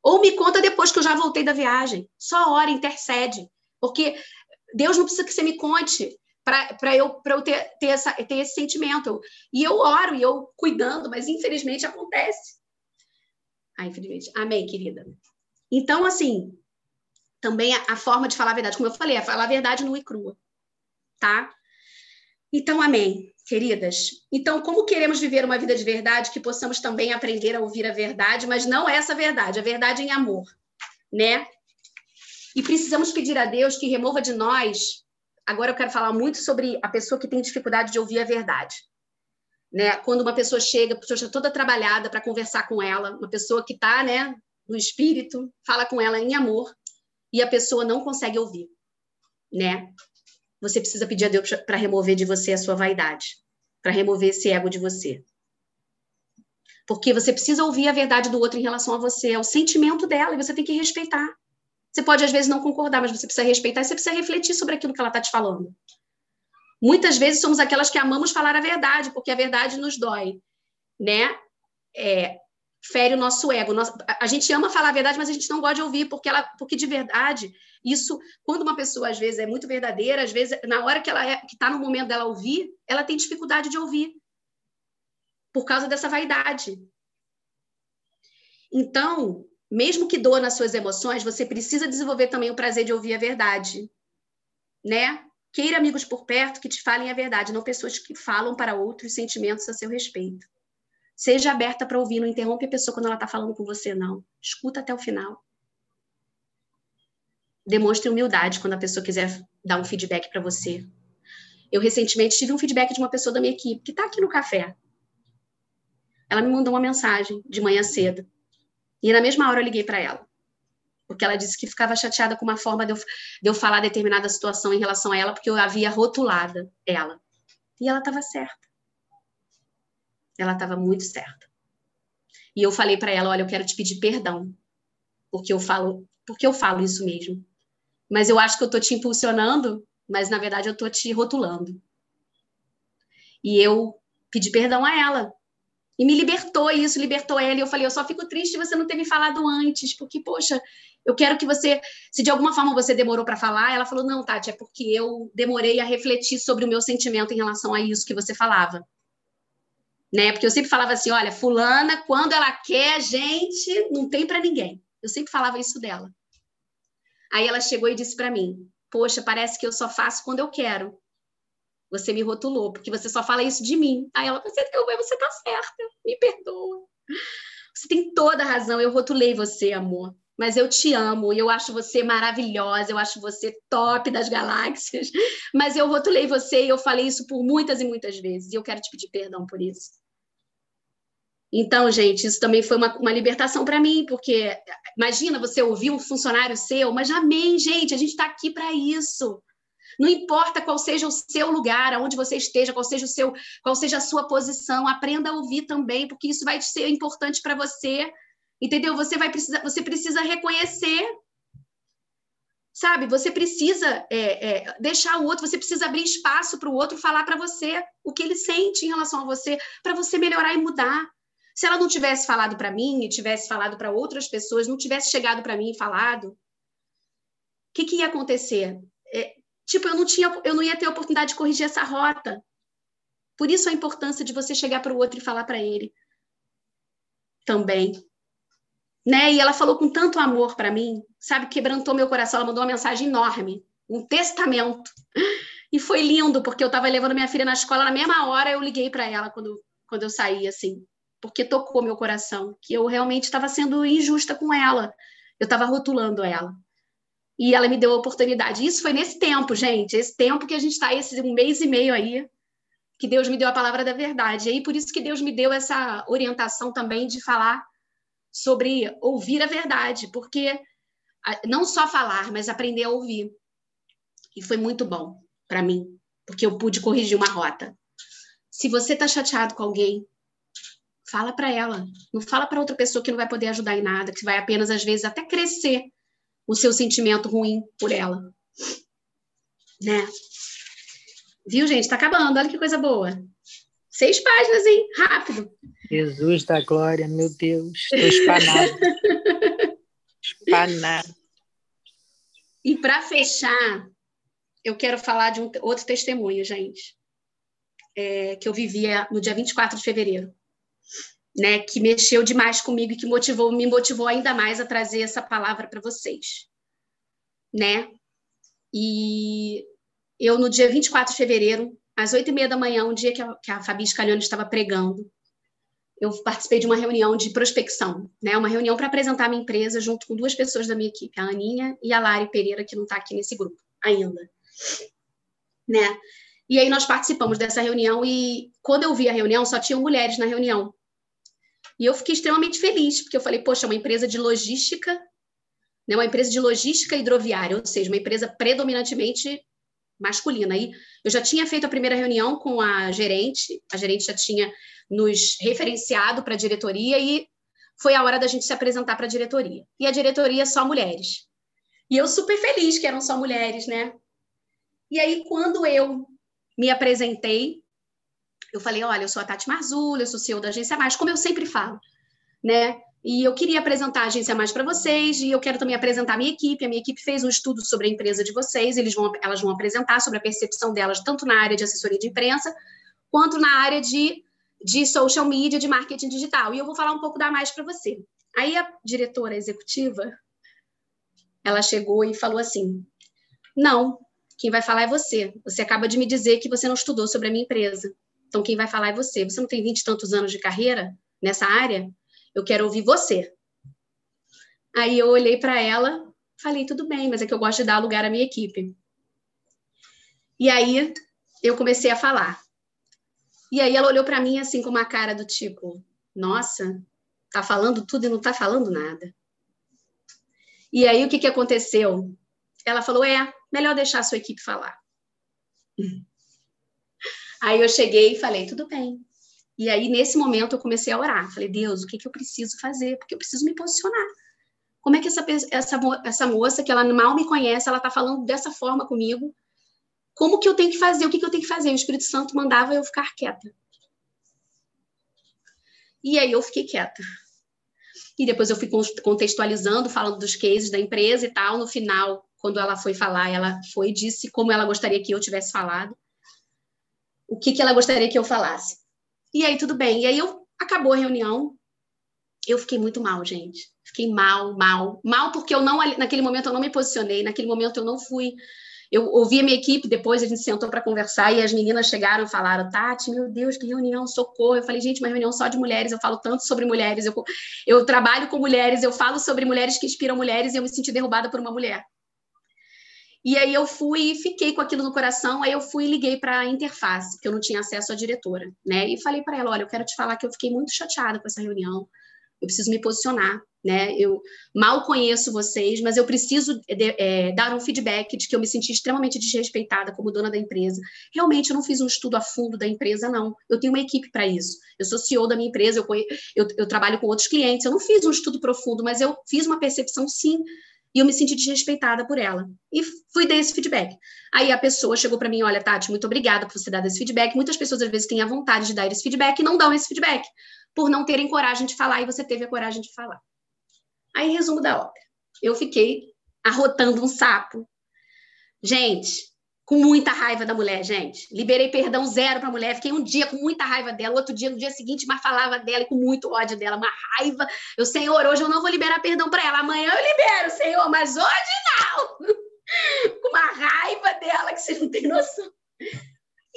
Ou me conta depois que eu já voltei da viagem. Só ora, intercede. Porque Deus não precisa que você me conte para eu, eu ter, ter, essa, ter esse sentimento. E eu oro e eu cuidando, mas infelizmente acontece. Ah, infelizmente. Amém, querida. Então, assim, também a, a, forma de falar a verdade, como eu falei, é falar a verdade nua e crua. Tá? Então, amém, queridas. Então, como queremos viver uma vida de verdade, que possamos também aprender a ouvir a verdade, mas não essa verdade, a verdade em amor, né? E precisamos pedir a Deus que remova de nós Agora eu quero falar muito sobre a pessoa que tem dificuldade de ouvir a verdade. Né? Quando uma pessoa chega, a pessoa está toda trabalhada para conversar com ela, uma pessoa que está né, no espírito, fala com ela em amor, e a pessoa não consegue ouvir. Né? Você precisa pedir a Deus para remover de você a sua vaidade, para remover esse ego de você. Porque você precisa ouvir a verdade do outro em relação a você, é o sentimento dela, e você tem que respeitar. Você pode, às vezes, não concordar, mas você precisa respeitar e você precisa refletir sobre aquilo que ela está te falando. Muitas vezes somos aquelas que amamos falar a verdade, porque a verdade nos dói, né? É, fere o nosso ego. a gente ama falar a verdade, mas a gente não gosta de ouvir, porque, ela, porque de verdade, isso, quando uma pessoa às vezes é muito verdadeira, às vezes, na hora que ela é, que está no momento dela ouvir, ela tem dificuldade de ouvir. Por causa dessa vaidade. Então, mesmo que doa nas suas emoções, você precisa desenvolver também o prazer de ouvir a verdade, né? Queira amigos por perto que te falem a verdade, não pessoas que falam para outros sentimentos a seu respeito. Seja aberta para ouvir, não interrompe a pessoa quando ela está falando com você, não. Escuta até o final. Demonstre humildade quando a pessoa quiser dar um feedback para você. Eu recentemente tive um feedback de uma pessoa da minha equipe que está aqui no café. Ela me mandou uma mensagem de manhã cedo. E na mesma hora eu liguei para ela. Porque ela disse que ficava chateada com uma forma de eu, de eu falar determinada situação em relação a ela, porque eu havia rotulado ela. E ela estava certa. Ela estava muito certa. E eu falei para ela, olha, eu quero te pedir perdão, porque eu falo, porque eu falo isso mesmo. Mas eu acho que eu estou te impulsionando, mas na verdade eu estou te rotulando. E eu pedi perdão a ela, e me libertou isso, libertou ela. E eu falei, eu só fico triste você não ter me falado antes, porque, poxa, eu quero que você, se de alguma forma você demorou para falar, ela falou, não, Tati, é porque eu demorei a refletir sobre o meu sentimento em relação a isso que você falava. Né? Porque eu sempre falava assim, olha, fulana, quando ela quer, gente, não tem para ninguém. Eu sempre falava isso dela. Aí ela chegou e disse para mim, poxa, parece que eu só faço quando eu quero. Você me rotulou, porque você só fala isso de mim. Aí ela, você, você tá certa, me perdoa. Você tem toda a razão, eu rotulei você, amor. Mas eu te amo, eu acho você maravilhosa, eu acho você top das galáxias. Mas eu rotulei você e eu falei isso por muitas e muitas vezes, e eu quero te pedir perdão por isso. Então, gente, isso também foi uma, uma libertação para mim, porque imagina você ouvir um funcionário seu, mas amém, gente, a gente está aqui para isso. Não importa qual seja o seu lugar, aonde você esteja, qual seja o seu, qual seja a sua posição, aprenda a ouvir também, porque isso vai ser importante para você. Entendeu? Você vai precisar, você precisa reconhecer sabe? Você precisa é, é, deixar o outro, você precisa abrir espaço para o outro falar para você o que ele sente em relação a você, para você melhorar e mudar. Se ela não tivesse falado para mim e tivesse falado para outras pessoas, não tivesse chegado para mim e falado, o que, que ia acontecer? Tipo, eu não tinha, eu não ia ter a oportunidade de corrigir essa rota. Por isso a importância de você chegar para o outro e falar para ele também. Né? E ela falou com tanto amor para mim, sabe, quebrantou meu coração. Ela mandou uma mensagem enorme, um testamento. E foi lindo, porque eu estava levando minha filha na escola, na mesma hora eu liguei para ela quando, quando eu saí, assim porque tocou meu coração, que eu realmente estava sendo injusta com ela. Eu estava rotulando ela. E ela me deu a oportunidade. Isso foi nesse tempo, gente, esse tempo que a gente está, esse mês e meio aí, que Deus me deu a palavra da verdade. E aí, por isso que Deus me deu essa orientação também de falar sobre ouvir a verdade, porque não só falar, mas aprender a ouvir. E foi muito bom para mim, porque eu pude corrigir uma rota. Se você está chateado com alguém, Fala para ela. Não fala para outra pessoa que não vai poder ajudar em nada, que vai apenas, às vezes, até crescer o seu sentimento ruim por ela. Né? Viu, gente? Tá acabando. Olha que coisa boa. Seis páginas, hein? Rápido. Jesus da glória, meu Deus. Estou espanado. espanado. E para fechar, eu quero falar de um outro testemunho, gente, é, que eu vivia no dia 24 de fevereiro né, que mexeu demais comigo e que motivou, me motivou ainda mais a trazer essa palavra para vocês, né? E eu, no dia 24 de fevereiro, às oito e meia da manhã, um dia que a, que a Fabi Scalione estava pregando, eu participei de uma reunião de prospecção, né? Uma reunião para apresentar a minha empresa junto com duas pessoas da minha equipe, a Aninha e a Lari Pereira, que não está aqui nesse grupo ainda, né? E aí nós participamos dessa reunião e quando eu vi a reunião, só tinham mulheres na reunião. E eu fiquei extremamente feliz, porque eu falei, poxa, é uma empresa de logística, né, uma empresa de logística hidroviária, ou seja, uma empresa predominantemente masculina. Aí eu já tinha feito a primeira reunião com a gerente, a gerente já tinha nos referenciado para a diretoria e foi a hora da gente se apresentar para a diretoria. E a diretoria só mulheres. E eu super feliz que eram só mulheres, né? E aí, quando eu me apresentei, eu falei, olha, eu sou a Tati Marzulli, eu sou CEO da Agência Mais, como eu sempre falo, né? E eu queria apresentar a Agência Mais para vocês, e eu quero também apresentar a minha equipe. A minha equipe fez um estudo sobre a empresa de vocês, eles vão, elas vão apresentar sobre a percepção delas, tanto na área de assessoria de imprensa, quanto na área de, de social media, de marketing digital. E eu vou falar um pouco da mais para você. Aí a diretora executiva, ela chegou e falou assim: Não, quem vai falar é você. Você acaba de me dizer que você não estudou sobre a minha empresa. Então, quem vai falar é você. Você não tem vinte e tantos anos de carreira nessa área? Eu quero ouvir você. Aí eu olhei para ela, falei, tudo bem, mas é que eu gosto de dar lugar à minha equipe. E aí eu comecei a falar. E aí ela olhou para mim assim com uma cara do tipo, nossa, tá falando tudo e não tá falando nada. E aí o que, que aconteceu? Ela falou, é, melhor deixar a sua equipe falar. Aí eu cheguei e falei, tudo bem. E aí, nesse momento, eu comecei a orar. Falei, Deus, o que, que eu preciso fazer? Porque eu preciso me posicionar. Como é que essa, essa, essa moça, que ela mal me conhece, ela está falando dessa forma comigo? Como que eu tenho que fazer? O que, que eu tenho que fazer? O Espírito Santo mandava eu ficar quieta. E aí eu fiquei quieta. E depois eu fui contextualizando, falando dos cases da empresa e tal. No final, quando ela foi falar, ela foi e disse como ela gostaria que eu tivesse falado o que, que ela gostaria que eu falasse. E aí, tudo bem. E aí, eu, acabou a reunião. Eu fiquei muito mal, gente. Fiquei mal, mal. Mal porque eu não, naquele momento, eu não me posicionei. Naquele momento, eu não fui. Eu ouvi a minha equipe, depois a gente sentou para conversar e as meninas chegaram e falaram: Tati, meu Deus, que reunião, socorro. Eu falei: gente, uma reunião só de mulheres, eu falo tanto sobre mulheres, eu, eu trabalho com mulheres, eu falo sobre mulheres que inspiram mulheres e eu me senti derrubada por uma mulher. E aí eu fui e fiquei com aquilo no coração, aí eu fui e liguei para a interface, que eu não tinha acesso à diretora, né? E falei para ela, olha, eu quero te falar que eu fiquei muito chateada com essa reunião. Eu preciso me posicionar, né? Eu mal conheço vocês, mas eu preciso de, é, dar um feedback de que eu me senti extremamente desrespeitada como dona da empresa. Realmente, eu não fiz um estudo a fundo da empresa, não. Eu tenho uma equipe para isso. Eu sou CEO da minha empresa, eu, eu, eu trabalho com outros clientes. Eu não fiz um estudo profundo, mas eu fiz uma percepção, sim, e eu me senti desrespeitada por ela. E fui dar esse feedback. Aí a pessoa chegou para mim, olha, Tati, muito obrigada por você dar esse feedback. Muitas pessoas às vezes têm a vontade de dar esse feedback e não dão esse feedback, por não terem coragem de falar e você teve a coragem de falar. Aí resumo da obra. Eu fiquei arrotando um sapo. Gente, com muita raiva da mulher, gente. Liberei perdão zero para a mulher, fiquei um dia com muita raiva dela, outro dia, no dia seguinte, mas falava dela e com muito ódio dela, uma raiva. Eu, Senhor, hoje eu não vou liberar perdão para ela, amanhã eu libero, Senhor, mas hoje não. com uma raiva dela que vocês não têm noção.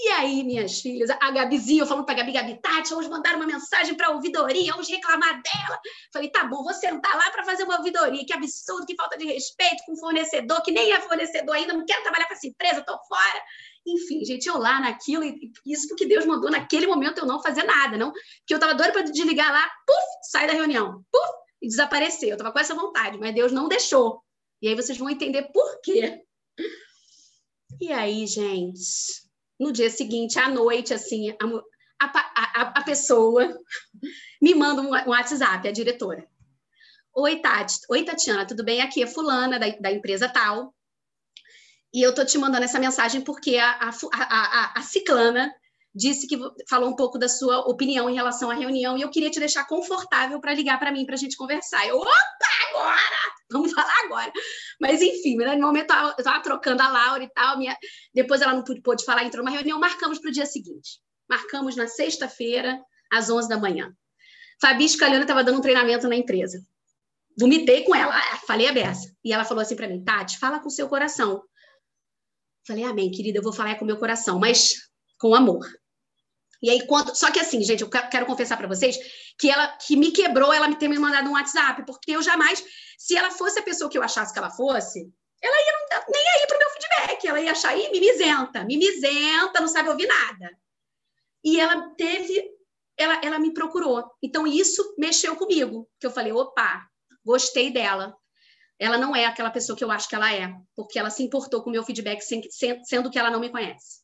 E aí, minhas filhas, a Gabizinha, eu falando para a Gabi, Gabi, Tati, vamos mandar uma mensagem para a ouvidoria, vamos reclamar dela. Falei, tá bom, vou sentar lá para fazer uma ouvidoria. Que absurdo, que falta de respeito com um fornecedor, que nem é fornecedor ainda, não quero trabalhar com essa empresa, estou fora. Enfim, gente, eu lá naquilo, e isso porque Deus mandou naquele momento eu não fazer nada, não. Porque eu estava doida para desligar lá, puf, sai da reunião, puf, e desaparecer. Eu estava com essa vontade, mas Deus não deixou. E aí vocês vão entender por quê. E aí, gente, no dia seguinte, à noite, assim, a, a, a pessoa me manda um, WhatsApp, a diretora. Oi, Tati. Oi, Tatiana, tudo bem? Aqui é fulana, da, da empresa tal. E eu tô te mandando essa mensagem porque a, a, a, a Ciclana disse que falou um pouco da sua opinião em relação à reunião e eu queria te deixar confortável para ligar para mim para a gente conversar. Eu, opa, agora! Vamos falar agora. Mas enfim, no momento eu estava trocando a Laura e tal, minha... depois ela não pôde falar, entrou numa reunião, marcamos para o dia seguinte. Marcamos na sexta-feira, às 11 da manhã. Fabi Scaliano estava dando um treinamento na empresa. Vomitei com ela, ah, falei a beça. E ela falou assim para mim, Tati, fala com o seu coração. Falei, amém, querida, eu vou falar com o meu coração, mas com amor. E aí, quando... só que assim, gente, eu quero confessar para vocês que ela que me quebrou ela me ter me mandado um WhatsApp, porque eu jamais, se ela fosse a pessoa que eu achasse que ela fosse, ela ia nem aí pro meu feedback, ela ia achar, ih, mimizenta, mimizenta, não sabe ouvir nada. E ela teve, ela, ela me procurou. Então, isso mexeu comigo, que eu falei, opa, gostei dela. Ela não é aquela pessoa que eu acho que ela é, porque ela se importou com o meu feedback, sendo que ela não me conhece.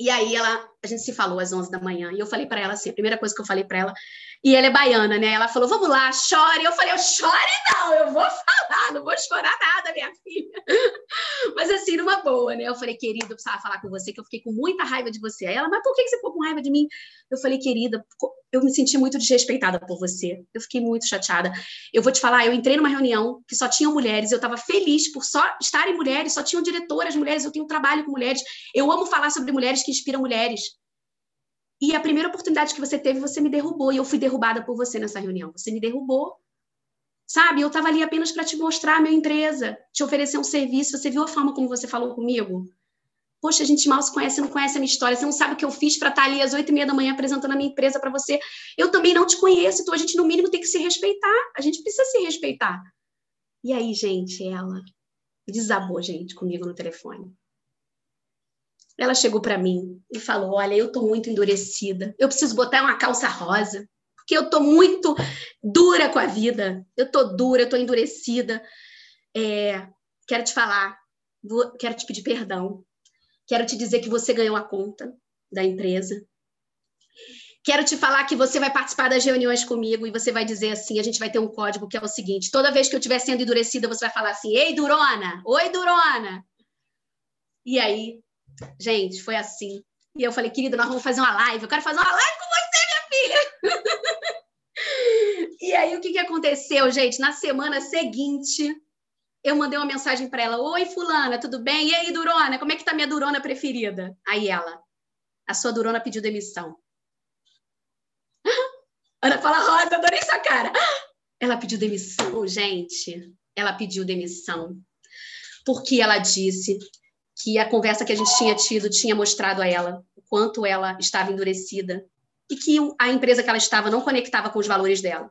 E aí ela, a gente se falou às 11 da manhã, e eu falei para ela assim, a primeira coisa que eu falei para ela, e ela é baiana, né? Ela falou: "Vamos lá, chore". Eu falei: "Eu chore não, eu vou falar, não vou chorar nada, minha filha". Mas assim, numa boa, né? Eu falei: "Querida, eu precisava falar com você que eu fiquei com muita raiva de você". Aí ela: "Mas por que você ficou com raiva de mim?". Eu falei: "Querida, eu me senti muito desrespeitada por você. Eu fiquei muito chateada. Eu vou te falar, eu entrei numa reunião que só tinham mulheres, eu estava feliz por só estarem mulheres, só tinham diretoras mulheres, eu tenho trabalho com mulheres. Eu amo falar sobre mulheres que inspiram mulheres. E a primeira oportunidade que você teve, você me derrubou. E eu fui derrubada por você nessa reunião. Você me derrubou. Sabe? Eu estava ali apenas para te mostrar a minha empresa, te oferecer um serviço. Você viu a forma como você falou comigo? Poxa, a gente mal se conhece, não conhece a minha história. Você não sabe o que eu fiz para estar tá ali às oito e meia da manhã apresentando a minha empresa para você. Eu também não te conheço, então a gente, no mínimo, tem que se respeitar. A gente precisa se respeitar. E aí, gente, ela desabou, gente, comigo no telefone. Ela chegou para mim e falou: Olha, eu estou muito endurecida. Eu preciso botar uma calça rosa, porque eu estou muito dura com a vida. Eu estou dura, eu estou endurecida. É, quero te falar, vou, quero te pedir perdão. Quero te dizer que você ganhou a conta da empresa. Quero te falar que você vai participar das reuniões comigo e você vai dizer assim: a gente vai ter um código que é o seguinte: toda vez que eu estiver sendo endurecida, você vai falar assim: Ei, Durona! Oi, Durona! E aí Gente, foi assim. E eu falei, querida, nós vamos fazer uma live. Eu quero fazer uma live com você, minha filha. e aí, o que, que aconteceu, gente? Na semana seguinte, eu mandei uma mensagem para ela: Oi, Fulana, tudo bem? E aí, Durona, como é que tá minha Durona preferida? Aí ela: A sua Durona pediu demissão. Ana fala: Rosa, adorei sua cara. Ela pediu demissão, gente. Ela pediu demissão. Porque ela disse que a conversa que a gente tinha tido tinha mostrado a ela o quanto ela estava endurecida e que a empresa que ela estava não conectava com os valores dela,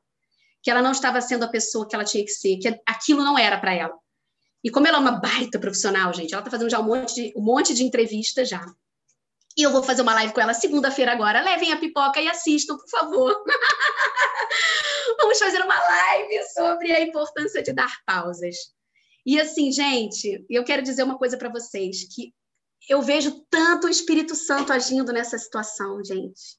que ela não estava sendo a pessoa que ela tinha que ser, que aquilo não era para ela. E como ela é uma baita profissional, gente, ela tá fazendo já um monte de, um de já. E eu vou fazer uma live com ela segunda-feira agora. Levem a pipoca e assistam, por favor. Vamos fazer uma live sobre a importância de dar pausas. E assim, gente, eu quero dizer uma coisa para vocês, que eu vejo tanto o Espírito Santo agindo nessa situação, gente.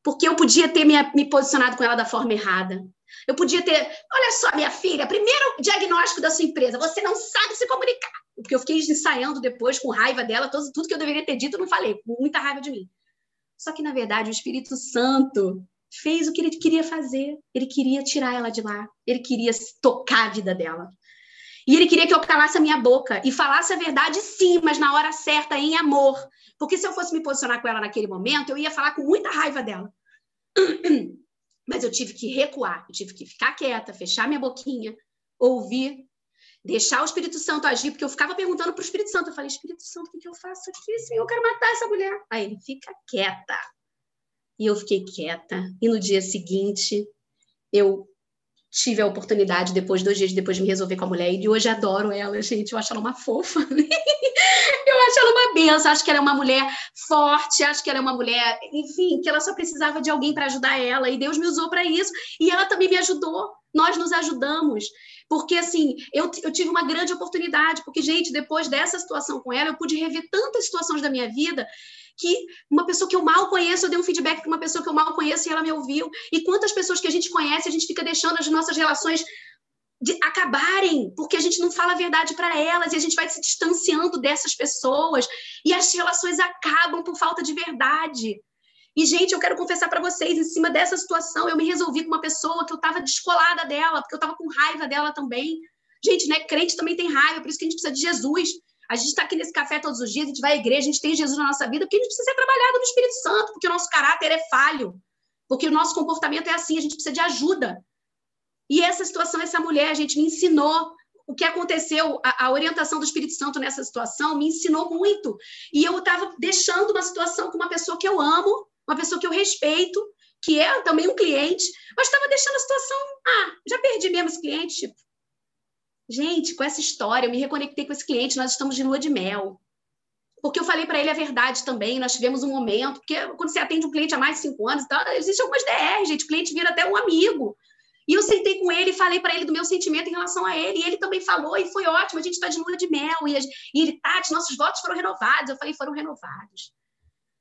Porque eu podia ter me, me posicionado com ela da forma errada. Eu podia ter, olha só, minha filha, primeiro diagnóstico da sua empresa, você não sabe se comunicar. Porque eu fiquei ensaiando depois com raiva dela, todo, tudo que eu deveria ter dito, não falei, com muita raiva de mim. Só que, na verdade, o Espírito Santo fez o que ele queria fazer. Ele queria tirar ela de lá. Ele queria tocar a vida dela. E ele queria que eu calasse a minha boca e falasse a verdade, sim, mas na hora certa, em amor. Porque se eu fosse me posicionar com ela naquele momento, eu ia falar com muita raiva dela. Mas eu tive que recuar, eu tive que ficar quieta, fechar minha boquinha, ouvir, deixar o Espírito Santo agir, porque eu ficava perguntando para o Espírito Santo. Eu falei, Espírito Santo, o que, eu faço aqui? Senhor, eu quero matar essa mulher. Aí ele, fica quieta. E eu fiquei quieta. E no dia seguinte, eu tive a oportunidade, depois, dois dias depois de me resolver com a mulher, e hoje adoro ela, gente, eu acho ela uma fofa. eu acho ela uma benção, acho que ela é uma mulher forte, acho que ela é uma mulher, enfim, que ela só precisava de alguém para ajudar ela, e Deus me usou para isso, e ela também me ajudou, nós nos ajudamos. Porque, assim, eu, eu tive uma grande oportunidade, porque, gente, depois dessa situação com ela, eu pude rever tantas situações da minha vida que uma pessoa que eu mal conheço, eu dei um feedback para uma pessoa que eu mal conheço e ela me ouviu. E quantas pessoas que a gente conhece, a gente fica deixando as nossas relações acabarem, porque a gente não fala a verdade para elas e a gente vai se distanciando dessas pessoas e as relações acabam por falta de verdade. E, gente, eu quero confessar para vocês, em cima dessa situação, eu me resolvi com uma pessoa que eu estava descolada dela, porque eu estava com raiva dela também. Gente, né? Crente também tem raiva, por isso que a gente precisa de Jesus. A gente está aqui nesse café todos os dias, a gente vai à igreja, a gente tem Jesus na nossa vida, porque a gente precisa ser trabalhado no Espírito Santo, porque o nosso caráter é falho, porque o nosso comportamento é assim, a gente precisa de ajuda. E essa situação, essa mulher, a gente me ensinou o que aconteceu, a, a, orientação do Espírito Santo nessa situação me ensinou muito. E eu estava deixando uma situação com uma pessoa que eu amo, uma pessoa que eu respeito, que é também um cliente, mas estava deixando a situação, ah, já perdi mesmo esse cliente, tipo, Gente, com essa história, eu me reconectei com esse cliente, nós estamos de lua de mel. Porque eu falei para ele a verdade também, nós tivemos um momento, porque quando você atende um cliente há mais de cinco anos, então, existem algumas DR, gente, o cliente vira até um amigo. E eu sentei com ele falei para ele do meu sentimento em relação a ele, e ele também falou, e foi ótimo, a gente está de lua de mel, e, e ele, Tati, nossos votos foram renovados. Eu falei, foram renovados.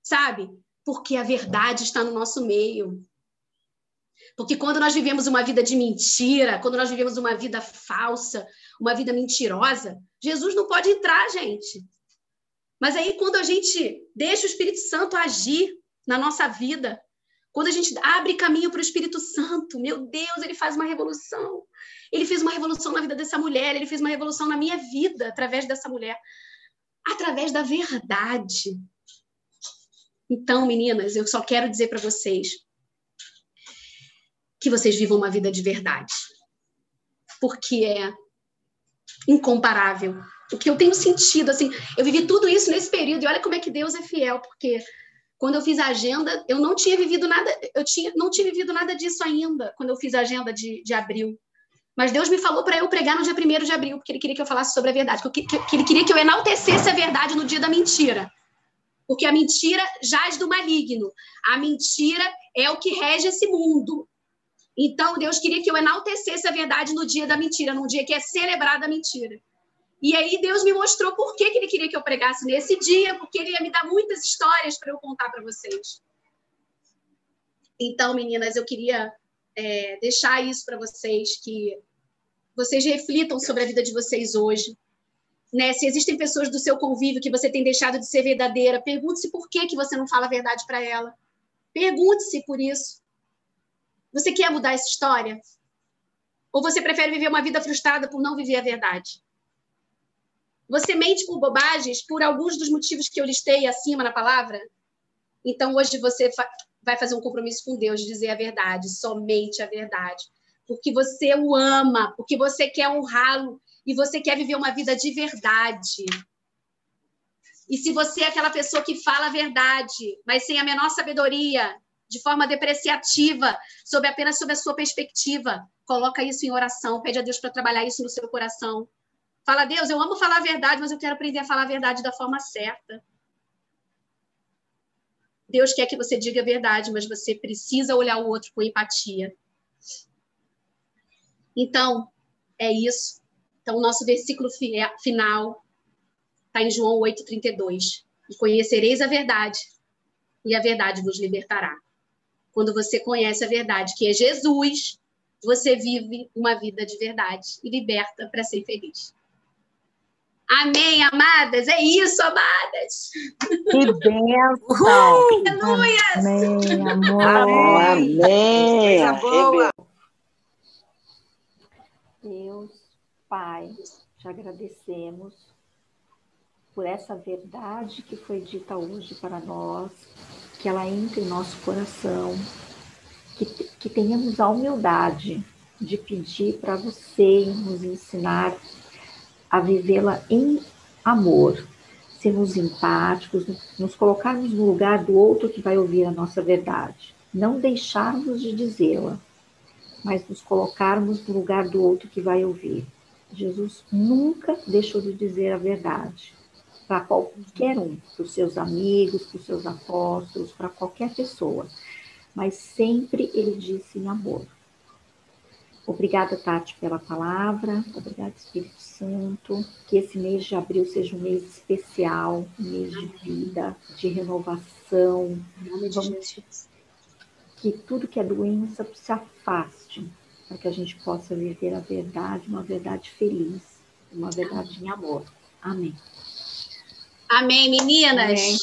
Sabe? Porque a verdade está no nosso meio. Porque quando nós vivemos uma vida de mentira, quando nós vivemos uma vida falsa, uma vida mentirosa, Jesus não pode entrar, gente. Mas aí, quando a gente deixa o Espírito Santo agir na nossa vida, quando a gente abre caminho para o Espírito Santo, meu Deus, ele faz uma revolução. Ele fez uma revolução na vida dessa mulher, ele fez uma revolução na minha vida através dessa mulher, através da verdade. Então, meninas, eu só quero dizer para vocês que vocês vivam uma vida de verdade. Porque é incomparável. O que eu tenho sentido, assim, eu vivi tudo isso nesse período, e olha como é que Deus é fiel, porque quando eu fiz a agenda, eu não tinha vivido nada, eu tinha, não tinha vivido nada disso ainda, quando eu fiz a agenda de, de abril. Mas Deus me falou para eu pregar no dia 1 de abril, porque Ele queria que eu falasse sobre a verdade, que, que, que Ele queria que eu enaltecesse a verdade no dia da mentira. Porque a mentira jaz do maligno. A mentira é o que rege esse mundo. Então, Deus queria que eu enaltecesse a verdade no dia da mentira, num dia que é celebrada a mentira. E aí Deus me mostrou por que, que ele queria que eu pregasse nesse dia, porque ele ia me dar muitas histórias para eu contar para vocês. Então, meninas, eu queria é, deixar isso para vocês, que vocês reflitam sobre a vida de vocês hoje. Né? Se existem pessoas do seu convívio que você tem deixado de ser verdadeira, pergunte-se por que, que você não fala a verdade para ela. Pergunte-se por isso. Você quer mudar essa história? Ou você prefere viver uma vida frustrada por não viver a verdade? Você mente por bobagens por alguns dos motivos que eu listei acima na palavra? Então hoje você fa vai fazer um compromisso com Deus de dizer a verdade, somente a verdade. Porque você o ama, porque você quer honrá-lo e você quer viver uma vida de verdade. E se você é aquela pessoa que fala a verdade, mas sem a menor sabedoria, de forma depreciativa, sobre apenas sobre a sua perspectiva. Coloca isso em oração, pede a Deus para trabalhar isso no seu coração. Fala, Deus, eu amo falar a verdade, mas eu quero aprender a falar a verdade da forma certa. Deus quer que você diga a verdade, mas você precisa olhar o outro com empatia. Então, é isso. Então, o nosso versículo final está em João 8,32. E conhecereis a verdade, e a verdade vos libertará. Quando você conhece a verdade, que é Jesus, você vive uma vida de verdade e liberta para ser feliz. Amém, amadas. É isso, amadas. Que bênção. Aleluia. Amém, amor. Amém. Amém. Deus, Pai, te agradecemos por essa verdade que foi dita hoje para nós, que ela entre em nosso coração, que, que tenhamos a humildade de pedir para você nos ensinar a vivê-la em amor, sermos empáticos, nos colocarmos no lugar do outro que vai ouvir a nossa verdade, não deixarmos de dizê-la, mas nos colocarmos no lugar do outro que vai ouvir. Jesus nunca deixou de dizer a verdade para qualquer um, para os seus amigos, para os seus apóstolos, para qualquer pessoa, mas sempre ele disse em amor. Obrigada, Tati, pela palavra. Obrigada, Espírito Santo. Que esse mês de abril seja um mês especial, um mês de vida, de renovação. Vamos, que tudo que é doença se afaste, para que a gente possa viver a verdade, uma verdade feliz, uma verdade em amor. Amém. Amém, meninas. Amém.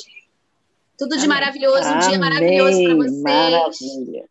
Tudo de Amém. maravilhoso, um dia Amém. maravilhoso para vocês. Maravilha.